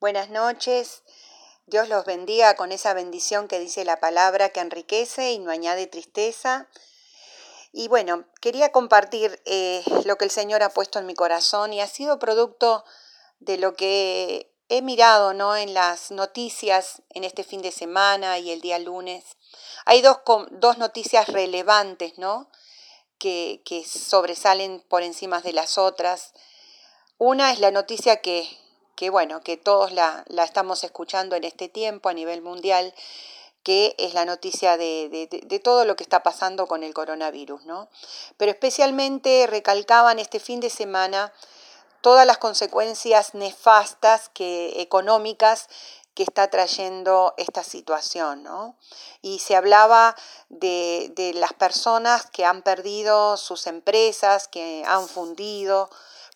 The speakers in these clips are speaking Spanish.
Buenas noches. Dios los bendiga con esa bendición que dice la palabra que enriquece y no añade tristeza. Y bueno, quería compartir eh, lo que el Señor ha puesto en mi corazón y ha sido producto de lo que he mirado ¿no? en las noticias en este fin de semana y el día lunes. Hay dos, dos noticias relevantes ¿no? que, que sobresalen por encima de las otras. Una es la noticia que que bueno, que todos la, estamos escuchando en este tiempo a nivel mundial, que es la noticia de, todo lo que está pasando con el coronavirus, ¿no? Pero especialmente recalcaban este fin de semana todas las consecuencias nefastas que, económicas que está trayendo esta situación, ¿no? Y se hablaba de, de las personas que han perdido sus empresas, que han fundido,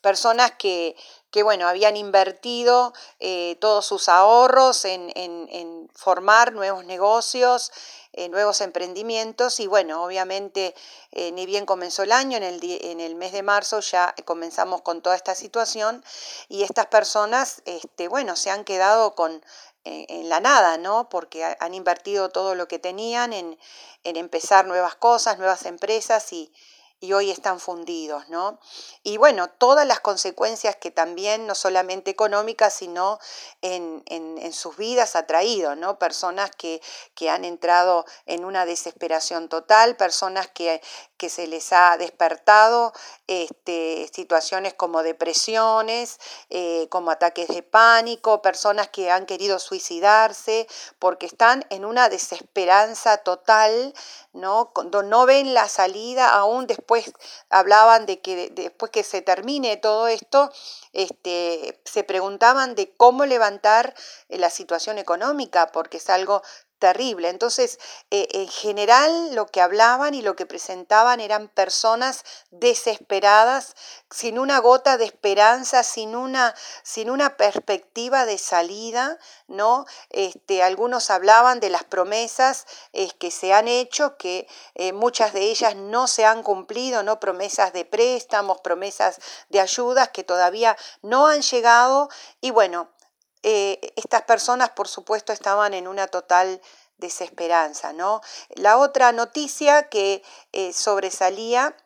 personas que, que bueno, habían invertido eh, todos sus ahorros en, formar nuevos negocios, eh, nuevos emprendimientos y bueno, obviamente eh, ni bien comenzó el año, en el, en el, mes de marzo ya comenzamos con toda esta situación y estas personas, este, bueno, se han quedado con, en la nada, ¿no? Porque han invertido todo lo que tenían en, en empezar nuevas cosas, nuevas empresas y, y hoy están fundidos, ¿no? Y bueno, todas las consecuencias que también, no solamente económicas, sino en, sus vidas ha traído, ¿no? Personas que, que, han entrado en una desesperación total, personas que, que se les ha despertado este, situaciones como depresiones, eh, como ataques de pánico, personas que han querido suicidarse porque están en una desesperanza total, ¿no? Cuando no ven la salida, aún después hablaban de que después que se termine todo esto, este, se preguntaban de cómo levantar eh, la situación económica, porque es algo terrible. Entonces, eh, en general lo que hablaban y lo que presentaban eran personas desesperadas, sin una gota de esperanza, sin una, sin una perspectiva de salida, ¿no? Este, algunos hablaban de las promesas que se han hecho, que eh, muchas de ellas no se han cumplido, ¿no? Promesas de préstamos, promesas de ayudas que todavía no han llegado y bueno, eh, estas personas, por supuesto, estaban en una total desesperanza. ¿no? La otra noticia que eh, sobresalía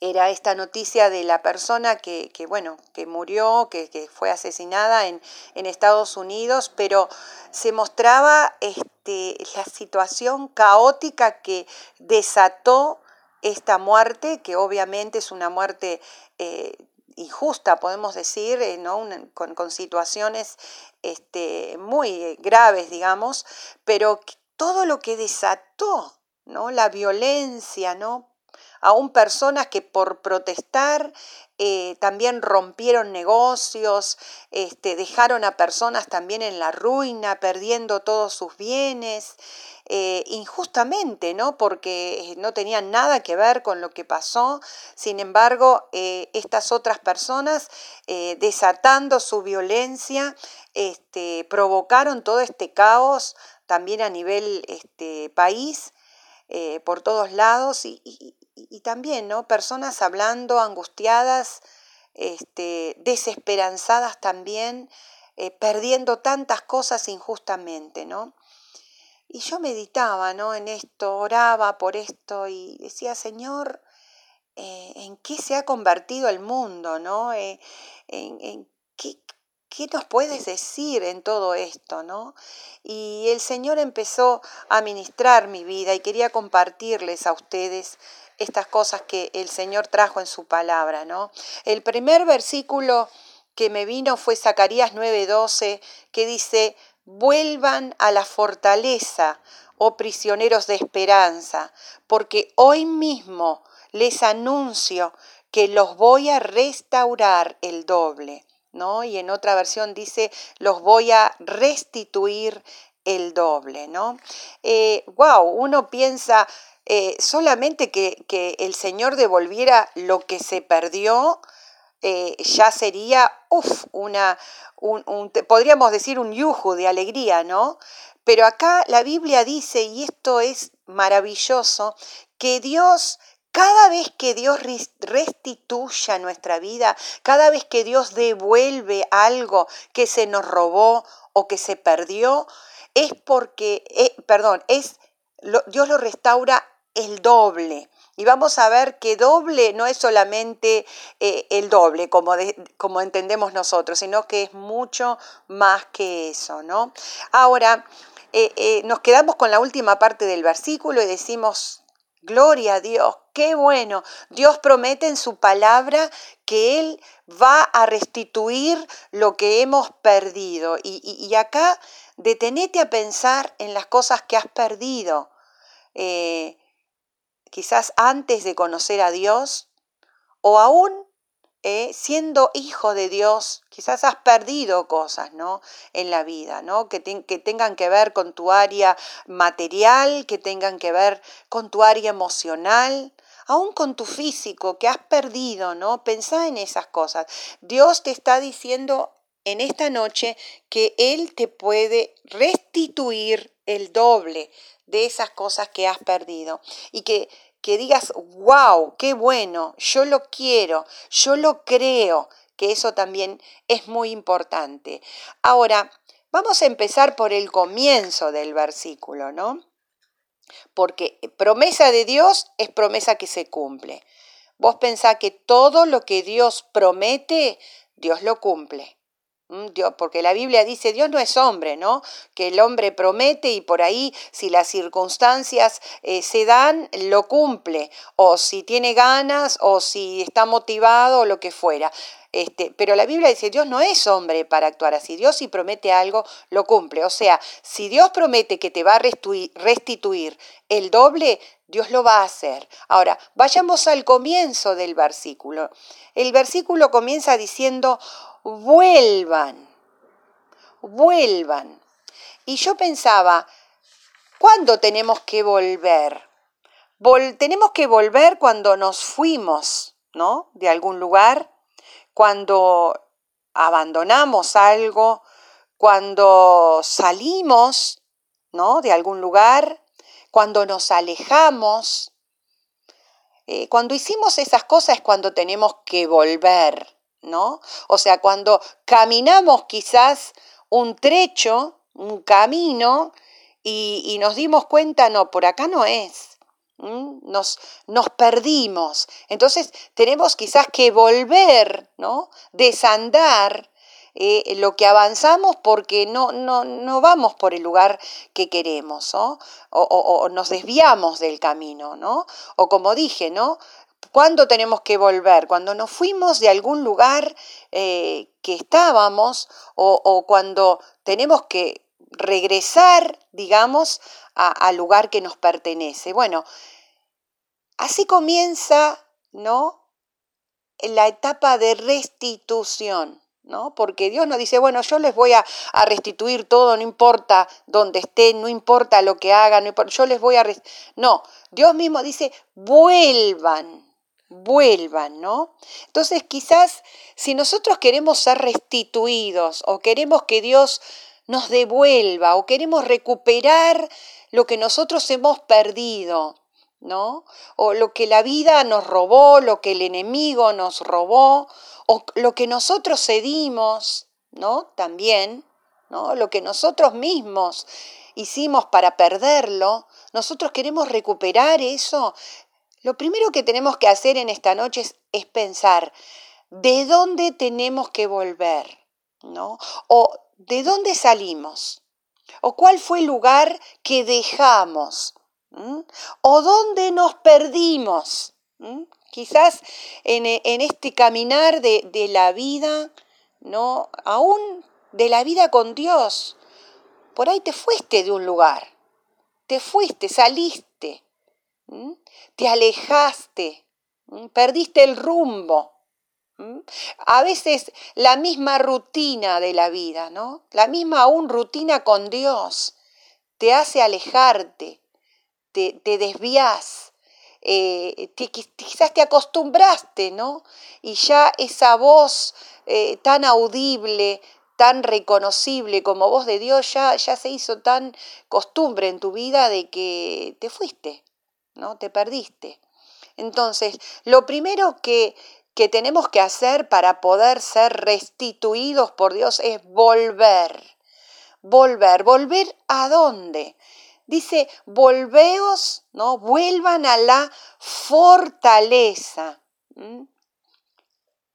era esta noticia de la persona que, bueno, que murió, que, fue asesinada en, Estados Unidos, pero se mostraba este, la situación caótica que desató esta muerte, que obviamente es una muerte eh, injusta, podemos decir, eh, ¿no? con, situaciones este, muy graves, digamos, pero todo lo que desató, ¿no? la violencia, ¿no? aún personas que por protestar eh, también rompieron negocios, este, dejaron a personas también en la ruina, perdiendo todos sus bienes, eh, injustamente, ¿no? Porque no tenían nada que ver con lo que pasó. Sin embargo, eh, estas otras personas, desatando su violencia, este, provocaron todo este caos también a nivel este, país. por todos lados y, también, ¿no? Personas hablando angustiadas, este, desesperanzadas también, eh, perdiendo tantas cosas injustamente, ¿no? Y yo meditaba, ¿no? En esto, oraba por esto y decía, Señor, eh, ¿en qué se ha convertido el mundo, ¿no? Eh, en, qué, ¿qué nos puedes decir en todo esto, no? Y el Señor empezó a ministrar mi vida y quería compartirles a ustedes estas cosas que el Señor trajo en su palabra, ¿no? El primer versículo que me vino fue Zacarías 9:12, que dice, vuelvan a la fortaleza, oh prisioneros de esperanza, porque hoy mismo les anuncio que los voy a restaurar el doble. ¿No? Y en otra versión dice, los voy a restituir el doble, ¿no? wow, eh, uno piensa, eh, solamente que, el Señor devolviera lo que se perdió, eh, ya sería, uff, una, un, podríamos decir un yuju de alegría, ¿no? Pero acá la Biblia dice, y esto es maravilloso, que Dios cada vez que Dios restituya nuestra vida, cada vez que Dios devuelve algo que se nos robó o que se perdió, es porque, eh, perdón, es, Dios lo restaura el doble. Y vamos a ver que doble no es solamente eh, el doble, como, como entendemos nosotros, sino que es mucho más que eso, ¿no? Ahora, eh, nos quedamos con la última parte del versículo y decimos, gloria a Dios, qué bueno. Dios promete en su palabra que Él va a restituir lo que hemos perdido. Y, y acá detenete a pensar en las cosas que has perdido. Eh, quizás antes de conocer a Dios o aún eh, siendo hijo de Dios, quizás has perdido cosas ¿no? en la vida, ¿no? Que, tengan que ver con tu área material, que tengan que ver con tu área emocional, aún con tu físico, que has perdido, ¿no? Pensá en esas cosas. Dios te está diciendo en esta noche que Él te puede restituir el doble de esas cosas que has perdido y que, que digas, wow, qué bueno, yo lo quiero, yo lo creo, que eso también es muy importante. Ahora, vamos a empezar por el comienzo del versículo, ¿no? Porque promesa de Dios es promesa que se cumple. Vos pensás que todo lo que Dios promete, Dios lo cumple. Mm, porque la Biblia dice, Dios no es hombre, ¿no? Que el hombre promete y por ahí, si las circunstancias eh, se dan, lo cumple, o si tiene ganas, o si está motivado, o lo que fuera. Este, pero la Biblia dice, Dios no es hombre para actuar así. Dios si promete algo, lo cumple. O sea, si Dios promete que te va a restituir el doble, Dios lo va a hacer. Ahora, vayamos al comienzo del versículo. El versículo comienza diciendo, vuelvan, vuelvan. Y yo pensaba, ¿cuándo tenemos que volver? tenemos que volver cuando nos fuimos, ¿no? De algún lugar, cuando abandonamos algo, cuando salimos, ¿no? De algún lugar, cuando nos alejamos. Eh, cuando hicimos esas cosas es cuando tenemos que volver. ¿No? O sea, cuando caminamos quizás un trecho, un camino, y, nos dimos cuenta, no, por acá no es. Nos, nos, perdimos. Entonces tenemos quizás que volver, ¿no? Desandar eh, lo que avanzamos porque no, no, no, vamos por el lugar que queremos, O, o, nos desviamos del camino, ¿no? O como dije, ¿no? ¿Cuándo tenemos que volver? Cuando nos fuimos de algún lugar eh, que estábamos o, cuando tenemos que regresar, digamos, al lugar que nos pertenece. Bueno, así comienza, ¿no? La etapa de restitución. ¿No? Porque Dios nos dice, bueno, yo les voy a, restituir todo, no importa dónde estén, no importa lo que hagan, yo les voy a... No, Dios mismo dice, vuelvan, vuelvan, ¿no? Entonces quizás si nosotros queremos ser restituidos o queremos que Dios nos devuelva o queremos recuperar lo que nosotros hemos perdido, ¿no? O lo que la vida nos robó, lo que el enemigo nos robó, o lo que nosotros cedimos, ¿no? También, ¿no? Lo que nosotros mismos hicimos para perderlo, nosotros queremos recuperar eso, lo primero que tenemos que hacer en esta noche es, pensar, ¿de dónde tenemos que volver? ¿No? O ¿de dónde salimos? ¿O cuál fue el lugar que dejamos? ¿Mm? ¿O dónde nos perdimos? ¿Mm? Quizás en, este caminar de, de, la vida, ¿no? Aún de la vida con Dios. Por ahí te fuiste de un lugar, te fuiste, saliste, te alejaste, perdiste el rumbo. A veces la misma rutina de la vida, ¿no? La misma aún rutina con Dios te hace alejarte, te, te desvías, eh, quizás te acostumbraste, ¿no? Y ya esa voz eh, tan audible, tan reconocible como voz de Dios, ya, ya se hizo tan costumbre en tu vida de que te fuiste, ¿no? Te perdiste. Entonces, lo primero que, que tenemos que hacer para poder ser restituidos por Dios es volver. Volver. ¿Volver a dónde? Dice, volveos, ¿no? Vuelvan a la fortaleza.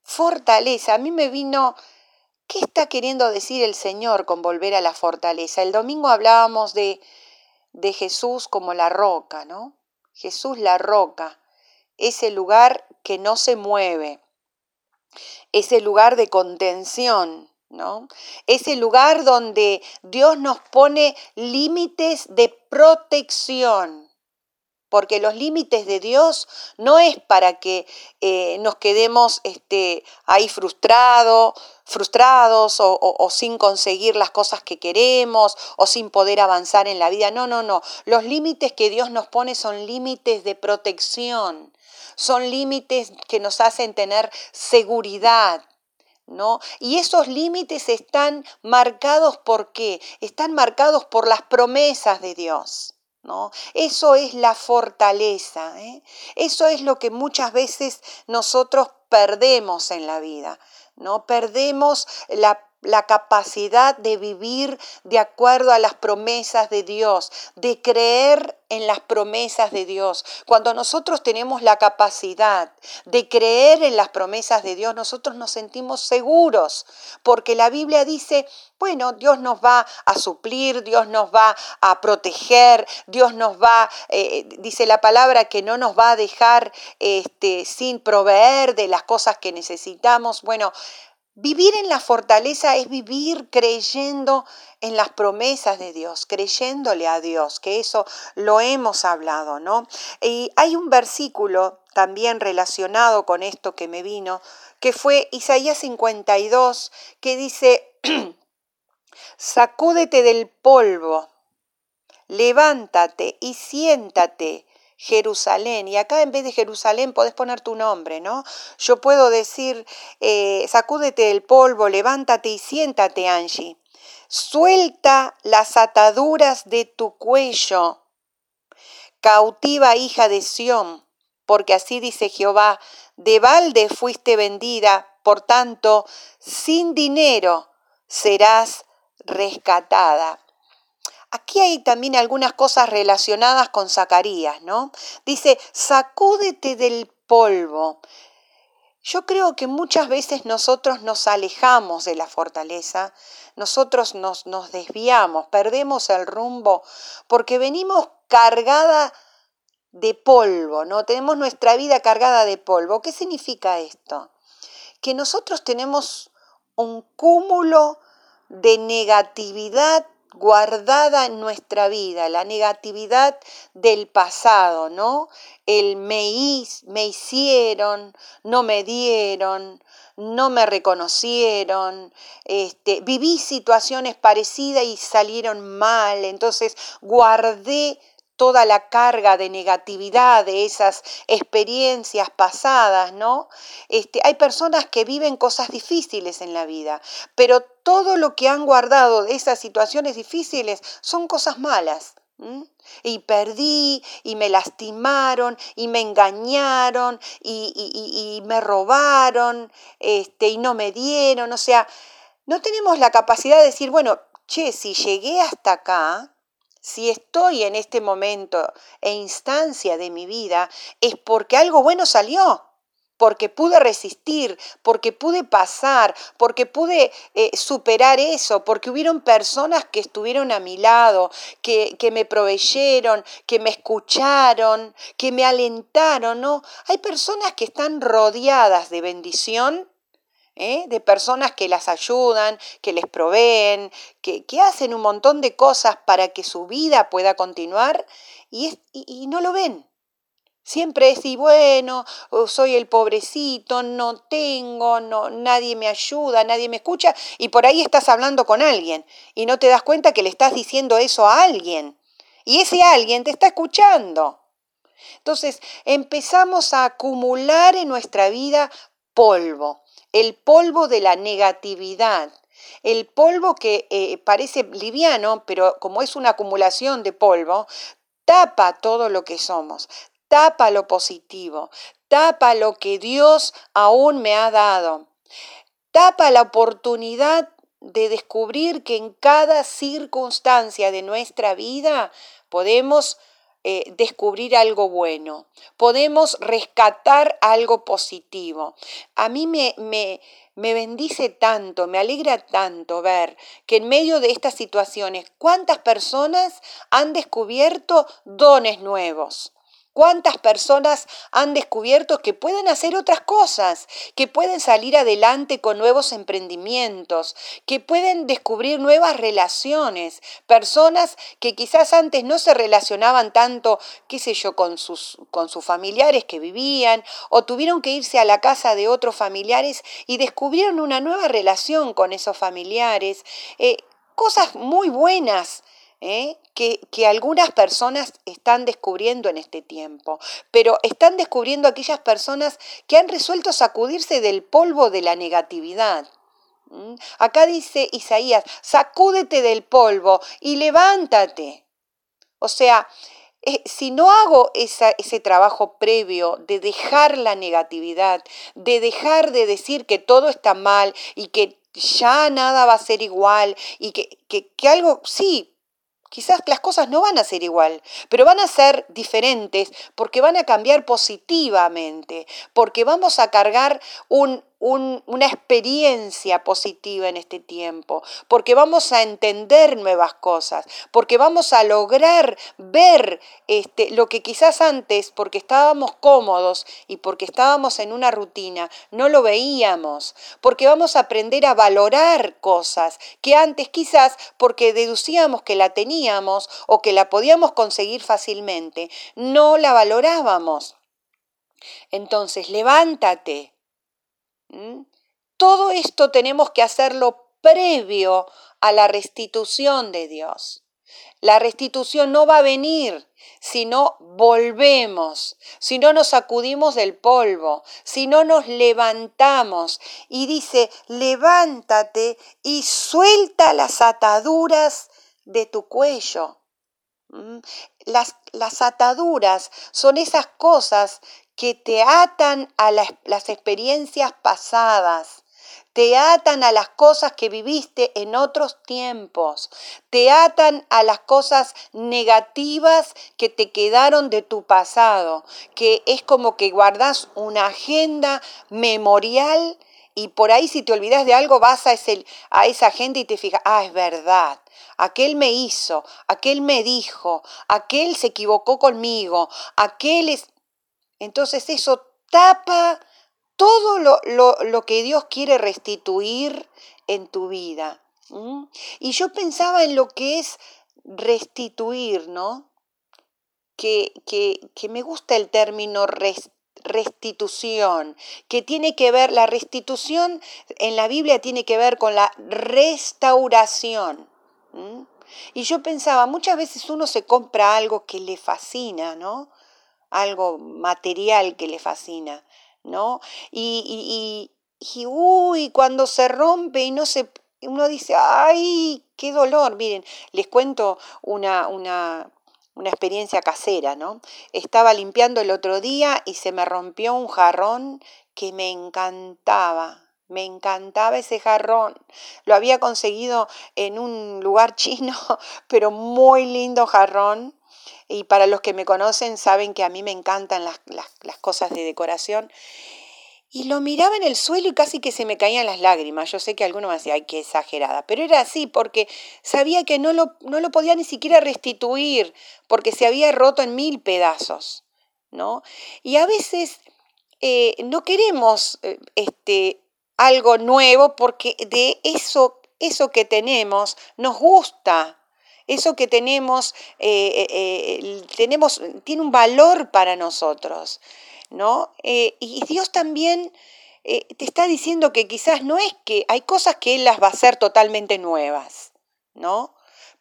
Fortaleza. A mí me vino, ¿qué está queriendo decir el Señor con volver a la fortaleza? El domingo hablábamos de, de Jesús como la roca, ¿no? Jesús la roca, ese lugar que no se mueve, ese lugar de contención, ¿no? Ese lugar donde Dios nos pone límites de protección. Porque los límites de Dios no es para que eh, nos quedemos este, ahí frustrados, frustrados o, o sin conseguir las cosas que queremos o sin poder avanzar en la vida. No, no, no. Los límites que Dios nos pone son límites de protección, son límites que nos hacen tener seguridad, ¿No? Y esos límites están marcados por qué? Están marcados por las promesas de Dios. ¿No? Eso es la fortaleza. ¿eh? Eso es lo que muchas veces nosotros perdemos en la vida. ¿no? Perdemos la la capacidad de vivir de acuerdo a las promesas de Dios, de creer en las promesas de Dios. Cuando nosotros tenemos la capacidad de creer en las promesas de Dios, nosotros nos sentimos seguros, porque la Biblia dice, bueno, Dios nos va a suplir, Dios nos va a proteger, Dios nos va, eh, dice la palabra, que no nos va a dejar este, sin proveer de las cosas que necesitamos. Bueno, Vivir en la fortaleza es vivir creyendo en las promesas de Dios, creyéndole a Dios, que eso lo hemos hablado, ¿no? Y hay un versículo también relacionado con esto que me vino, que fue Isaías 52, que dice, sacúdete del polvo, levántate y siéntate Jerusalén. Y acá en vez de Jerusalén podés poner tu nombre, ¿no? Yo puedo decir, eh, sacúdete del polvo, levántate y siéntate, Angie. Suelta las ataduras de tu cuello. Cautiva hija de Sión, porque así dice Jehová, de balde fuiste vendida, por tanto, sin dinero serás rescatada. Aquí hay también algunas cosas relacionadas con Zacarías, ¿no? Dice, sacúdete del polvo. Yo creo que muchas veces nosotros nos alejamos de la fortaleza, nosotros nos, nos desviamos, perdemos el rumbo, porque venimos cargada de polvo, ¿no? Tenemos nuestra vida cargada de polvo. ¿Qué significa esto? Que nosotros tenemos un cúmulo de negatividad guardada en nuestra vida, la negatividad del pasado, ¿no? El me, me hicieron, no me dieron, no me reconocieron, este, viví situaciones parecidas y salieron mal, entonces guardé toda la carga de negatividad de esas experiencias pasadas, ¿no? Este, hay personas que viven cosas difíciles en la vida, pero todo lo que han guardado de esas situaciones difíciles son cosas malas. Y perdí, y me lastimaron, y me engañaron, y, y, me robaron, este, y no me dieron. O sea, no tenemos la capacidad de decir, bueno, che, si llegué hasta acá, si estoy en este momento e instancia de mi vida, es porque algo bueno salió, porque pude resistir, porque pude pasar, porque pude eh, superar eso, porque hubieron personas que estuvieron a mi lado, que, que me proveyeron, que me escucharon, que me alentaron, ¿no? Hay personas que están rodeadas de bendición ¿eh? de personas que las ayudan, que les proveen, que, hacen un montón de cosas para que su vida pueda continuar y, y, no lo ven. Siempre es, y bueno, soy el pobrecito, no tengo, no, nadie me ayuda, nadie me escucha, y por ahí estás hablando con alguien y no te das cuenta que le estás diciendo eso a alguien. Y ese alguien te está escuchando. Entonces empezamos a acumular en nuestra vida polvo el polvo de la negatividad, el polvo que eh, parece liviano, pero como es una acumulación de polvo, tapa todo lo que somos, tapa lo positivo, tapa lo que Dios aún me ha dado, tapa la oportunidad de descubrir que en cada circunstancia de nuestra vida podemos eh, descubrir algo bueno, podemos rescatar algo positivo. A mí me, me, me bendice tanto, me alegra tanto ver que en medio de estas situaciones, cuántas personas han descubierto dones nuevos ¿Cuántas personas han descubierto que pueden hacer otras cosas, que pueden salir adelante con nuevos emprendimientos, que pueden descubrir nuevas relaciones? Personas que quizás antes no se relacionaban tanto, qué sé yo, con sus, con sus familiares que vivían o tuvieron que irse a la casa de otros familiares y descubrieron una nueva relación con esos familiares. Eh, cosas muy buenas ¿eh? que, algunas personas están descubriendo en este tiempo, pero están descubriendo aquellas personas que han resuelto sacudirse del polvo de la negatividad. Acá dice Isaías, sacúdete del polvo y levántate. O sea, eh, si no hago ese trabajo previo de dejar la negatividad, de dejar de decir que todo está mal y que ya nada va a ser igual y que, que, que algo, sí, Quizás las cosas no van a ser igual, pero van a ser diferentes porque van a cambiar positivamente, porque vamos a cargar un, una experiencia positiva en este tiempo, porque vamos a entender nuevas cosas, porque vamos a lograr ver este, lo que quizás antes, porque estábamos cómodos y porque estábamos en una rutina, no lo veíamos, porque vamos a aprender a valorar cosas que antes quizás porque deducíamos que la teníamos o que la podíamos conseguir fácilmente, no la valorábamos. Entonces, levántate, Todo esto tenemos que hacerlo previo a la restitución de Dios. La restitución no va a venir si no volvemos, si no nos sacudimos del polvo, si no nos levantamos. Y dice, levántate y suelta las ataduras de tu cuello. Las, las ataduras son esas cosas que te atan a las, experiencias pasadas, te atan a las cosas que viviste en otros tiempos, te atan a las cosas negativas que te quedaron de tu pasado, que es como que guardas una agenda memorial y por ahí si te olvidas de algo vas a, ese, a esa gente y te fijas, ah, es verdad, aquel me hizo, aquel me dijo, aquel se equivocó conmigo, aquel es... Entonces eso tapa todo lo, que Dios quiere restituir en tu vida. Y yo pensaba en lo que es restituir, ¿no? Que, que, me gusta el término restitución, que tiene que ver, la restitución en la Biblia tiene que ver con la restauración. Y yo pensaba, muchas veces uno se compra algo que le fascina, ¿no? Algo material que le fascina, ¿no? Y, y, uy, cuando se rompe y no se, uno dice, ay, qué dolor. Miren, les cuento una, una, una experiencia casera, ¿no? Estaba limpiando el otro día y se me rompió un jarrón que me encantaba. Me encantaba ese jarrón. Lo había conseguido en un lugar chino, pero muy lindo jarrón. Y para los que me conocen saben que a mí me encantan las, cosas de decoración. Y lo miraba en el suelo y casi que se me caían las lágrimas. Yo sé que alguno me decía, ay, qué exagerada. Pero era así porque sabía que no lo, no lo podía ni siquiera restituir porque se había roto en mil pedazos. ¿no? Y a veces eh, no queremos eh, este, algo nuevo porque de eso, eso que tenemos nos gusta eso que tenemos, eh, eh, eh, tenemos, tiene un valor para nosotros, ¿no? y Dios también te está diciendo que quizás no es que hay cosas que Él las va a hacer totalmente nuevas, ¿no?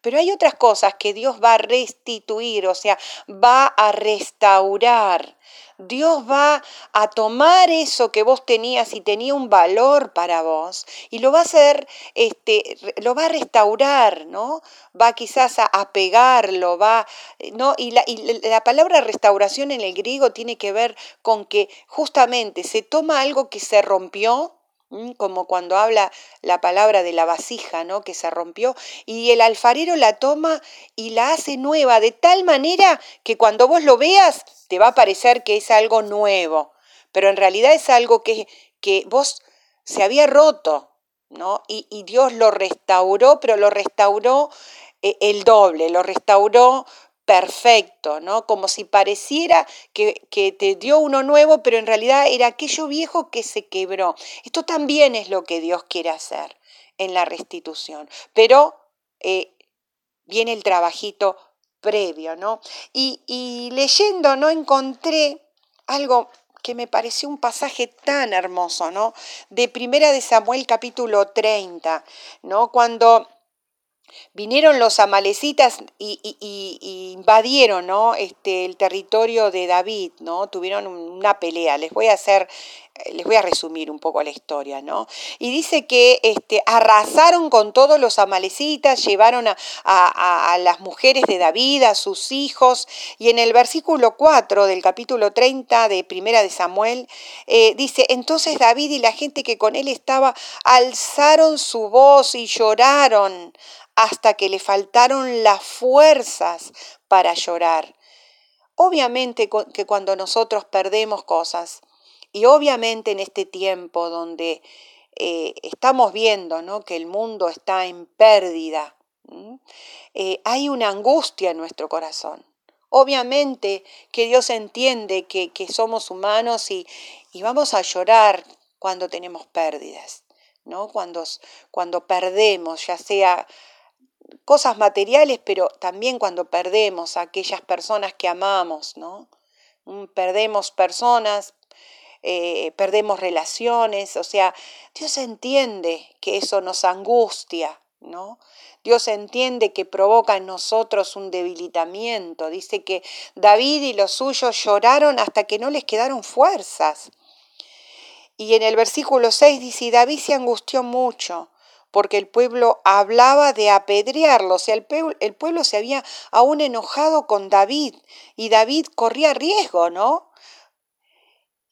Pero hay otras cosas que Dios va a restituir, o sea, va a restaurar. Dios va a tomar eso que vos tenías y tenía un valor para vos y lo va a hacer, este, lo va a restaurar, ¿no? Va quizás a, pegarlo, va, ¿no? Y la, y la palabra restauración en el griego tiene que ver con que justamente se toma algo que se rompió, como cuando habla la palabra de la vasija, ¿no? Que se rompió, y el alfarero la toma y la hace nueva, de tal manera que cuando vos lo veas te va a parecer que es algo nuevo, pero en realidad es algo que, que vos se había roto, ¿no? Y, y Dios lo restauró, pero lo restauró eh, el doble, lo restauró perfecto, ¿no? Como si pareciera que, que, te dio uno nuevo, pero en realidad era aquello viejo que se quebró. Esto también es lo que Dios quiere hacer en la restitución, pero eh, viene el trabajito previo, ¿no? Y, y leyendo, ¿no? Encontré algo que me pareció un pasaje tan hermoso, ¿no? De Primera de Samuel capítulo 30, ¿no? Cuando vinieron los amalecitas y, invadieron ¿no? este, el territorio de David, ¿no? Tuvieron una pelea. Les voy a hacer, les voy a resumir un poco la historia, ¿no? Y dice que este, arrasaron con todos los amalecitas, llevaron a, las mujeres de David, a sus hijos, y en el versículo 4 del capítulo 30 de Primera de Samuel, eh, dice, entonces David y la gente que con él estaba alzaron su voz y lloraron hasta que le faltaron las fuerzas para llorar. Obviamente que cuando nosotros perdemos cosas, y obviamente en este tiempo donde eh, estamos viendo ¿no? que el mundo está en pérdida, eh, hay una angustia en nuestro corazón. Obviamente que Dios entiende que, somos humanos y, y, vamos a llorar cuando tenemos pérdidas, ¿no? cuando, cuando perdemos, ya sea cosas materiales, pero también cuando perdemos a aquellas personas que amamos, ¿no? Mm, perdemos personas, eh, perdemos relaciones, o sea, Dios entiende que eso nos angustia, ¿no? Dios entiende que provoca en nosotros un debilitamiento. Dice que David y los suyos lloraron hasta que no les quedaron fuerzas. Y en el versículo 6 dice, David se angustió mucho porque el pueblo hablaba de apedrearlo, o sea, el el pueblo se había aún enojado con David y David corría riesgo, ¿no?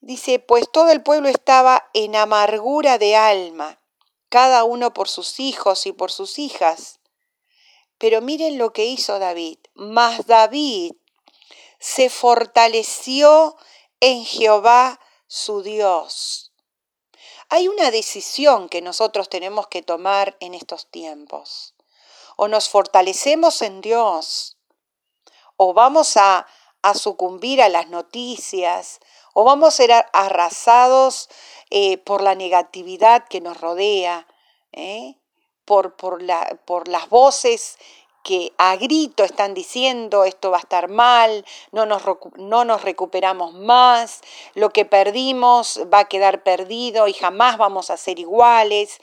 Dice, pues todo el pueblo estaba en amargura de alma, cada uno por sus hijos y por sus hijas. Pero miren lo que hizo David. Mas David se fortaleció en Jehová su Dios. Hay una decisión que nosotros tenemos que tomar en estos tiempos. O nos fortalecemos en Dios, o vamos a, sucumbir a las noticias, o vamos a ser arrasados eh, por la negatividad que nos rodea, ¿eh? por, por, la, por las voces que a grito están diciendo esto va a estar mal, no nos, no nos recuperamos más, lo que perdimos va a quedar perdido y jamás vamos a ser iguales.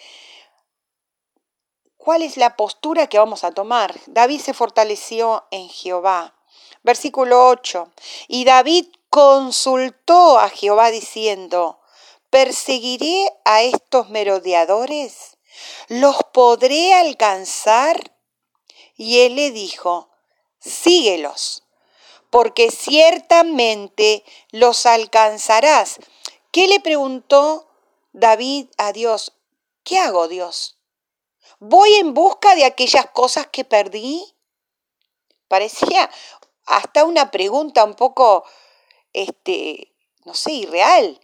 ¿Cuál es la postura que vamos a tomar? David se fortaleció en Jehová. Versículo 8. Y David consultó a Jehová diciendo, ¿perseguiré a estos merodeadores? ¿Los podré alcanzar? Y él le dijo, síguelos, porque ciertamente los alcanzarás. ¿Qué le preguntó David a Dios? ¿Qué hago, Dios? ¿Voy en busca de aquellas cosas que perdí? Parecía hasta una pregunta un poco, este, no sé, irreal.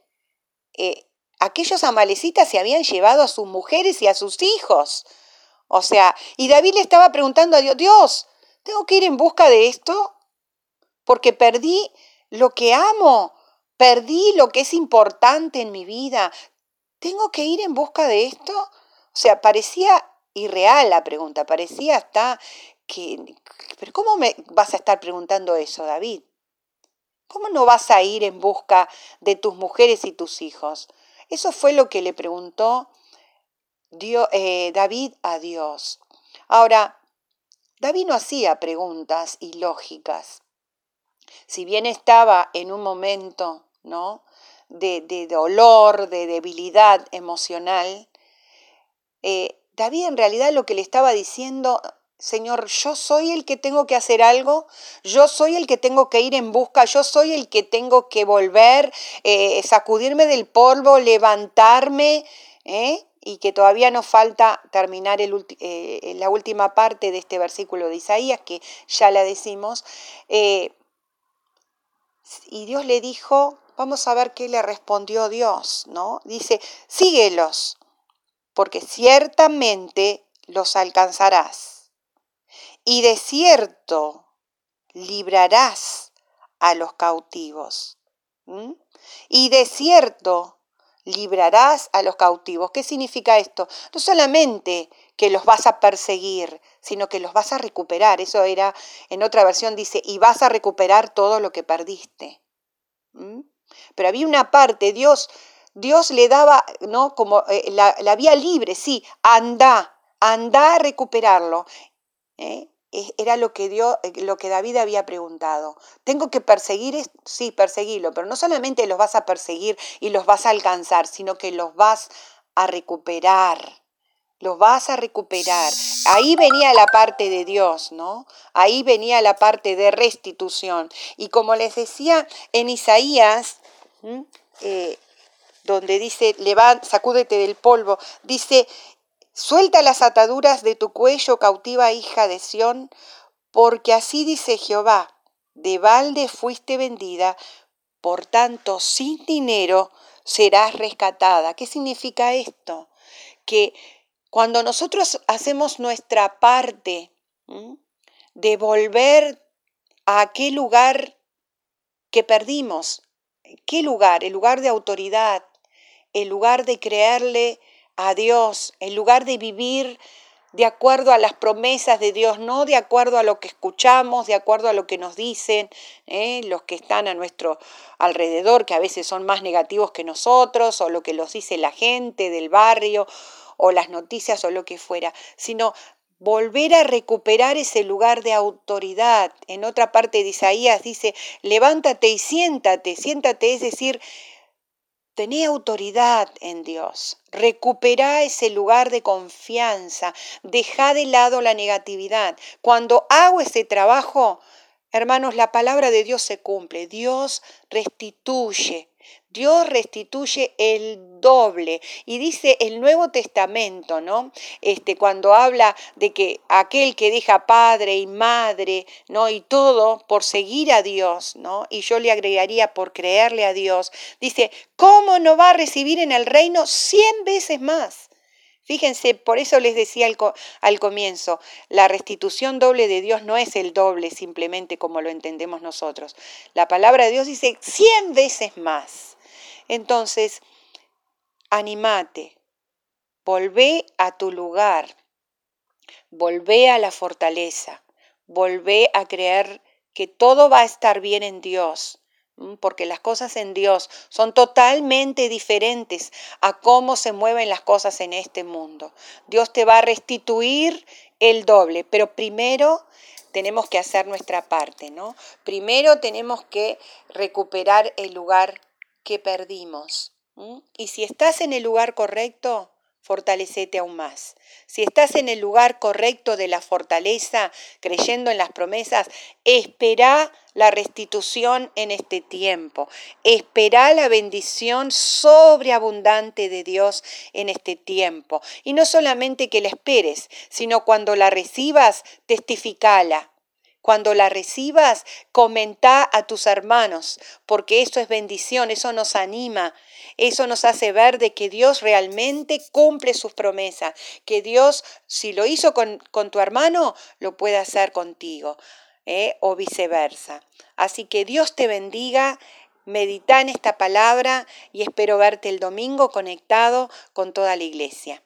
Eh, aquellos amalecitas se habían llevado a sus mujeres y a sus hijos. O sea, y David le estaba preguntando a Dios, Dios, ¿tengo que ir en busca de esto? Porque perdí lo que amo, perdí lo que es importante en mi vida. ¿Tengo que ir en busca de esto? O sea, parecía irreal la pregunta, parecía hasta Pero ¿cómo me vas a estar preguntando eso, David? ¿Cómo no vas a ir en busca de tus mujeres y tus hijos? Eso fue lo que le preguntó eh, David a Dios. Ahora, David no hacía preguntas ilógicas. Si bien estaba en un momento, ¿no? De, de dolor, de debilidad emocional, eh, David en realidad lo que le estaba diciendo, Señor, yo soy el que tengo que hacer algo, yo soy el que tengo que ir en busca, yo soy el que tengo que volver, eh, sacudirme del polvo, levantarme, ¿eh? y que todavía nos falta terminar eh, la última parte de este versículo de Isaías, que ya la decimos. y Dios le dijo, vamos a ver qué le respondió Dios, ¿no? Dice, síguelos, porque ciertamente los alcanzarás. Y de cierto librarás a los cautivos. Y de cierto librarás a los cautivos. ¿Qué significa esto? No solamente que los vas a perseguir, sino que los vas a recuperar. Eso era, en otra versión dice, y vas a recuperar todo lo que perdiste. Pero había una parte, Dios Dios le daba, ¿no? Como eh, la, vía libre, sí, anda, anda a recuperarlo. ¿eh? Era lo que, eh, lo que David había preguntado. ¿Tengo que perseguir? Sí, perseguirlo, pero no solamente los vas a perseguir y los vas a alcanzar, sino que los vas a recuperar los vas a recuperar. Ahí venía la parte de Dios, ¿no? Ahí venía la parte de restitución. Y como les decía en Isaías, donde dice, sacúdete del polvo, dice, suelta las ataduras de tu cuello, cautiva hija de Sión, porque así dice Jehová, de balde fuiste vendida, por tanto sin dinero serás rescatada. ¿Qué significa esto? Que cuando nosotros hacemos nuestra parte de volver a aquel lugar que perdimos, ¿qué lugar? El lugar de autoridad, en lugar de creerle a Dios, en lugar de vivir de acuerdo a las promesas de Dios, no de acuerdo a lo que escuchamos, de acuerdo a lo que nos dicen ¿eh? los que están a nuestro alrededor, que a veces son más negativos que nosotros, o lo que nos dice la gente del barrio, o las noticias, o lo que fuera, sino volver a recuperar ese lugar de autoridad. En otra parte de Isaías dice, levántate y siéntate, siéntate, es decir, Tené autoridad en Dios. Recupera ese lugar de confianza. Deja de lado la negatividad. Cuando hago ese trabajo, hermanos, la palabra de Dios se cumple. Dios restituye. Dios restituye el doble. Y dice el Nuevo Testamento, ¿no? Este, cuando habla de que aquel que deja padre y madre, ¿no? Y todo por seguir a Dios, ¿no? Y yo le agregaría por creerle a Dios, dice, ¿cómo no va a recibir en el reino cien veces más? Fíjense, por eso les decía al, al, comienzo, la restitución doble de Dios no es el doble simplemente como lo entendemos nosotros. La palabra de Dios dice cien veces más. Entonces, animate, volvé a tu lugar, volvé a la fortaleza, volvé a creer que todo va a estar bien en Dios, porque las cosas en Dios son totalmente diferentes a cómo se mueven las cosas en este mundo. Dios te va a restituir el doble, pero primero tenemos que hacer nuestra parte, ¿no? Primero tenemos que recuperar el lugar que perdimos. Y si estás en el lugar correcto, fortalecete aún más. Si estás en el lugar correcto de la fortaleza, creyendo en las promesas, espera la restitución en este tiempo. Espera la bendición sobreabundante de Dios en este tiempo. Y no solamente que la esperes, sino cuando la recibas, testificala cuando la recibas, comenta a tus hermanos, porque eso es bendición, eso nos anima, eso nos hace ver de que Dios realmente cumple sus promesas, que Dios, si lo hizo con, con tu hermano, lo puede hacer contigo, ¿eh? o viceversa. Así que Dios te bendiga. Medita en esta palabra y espero verte el domingo conectado con toda la iglesia.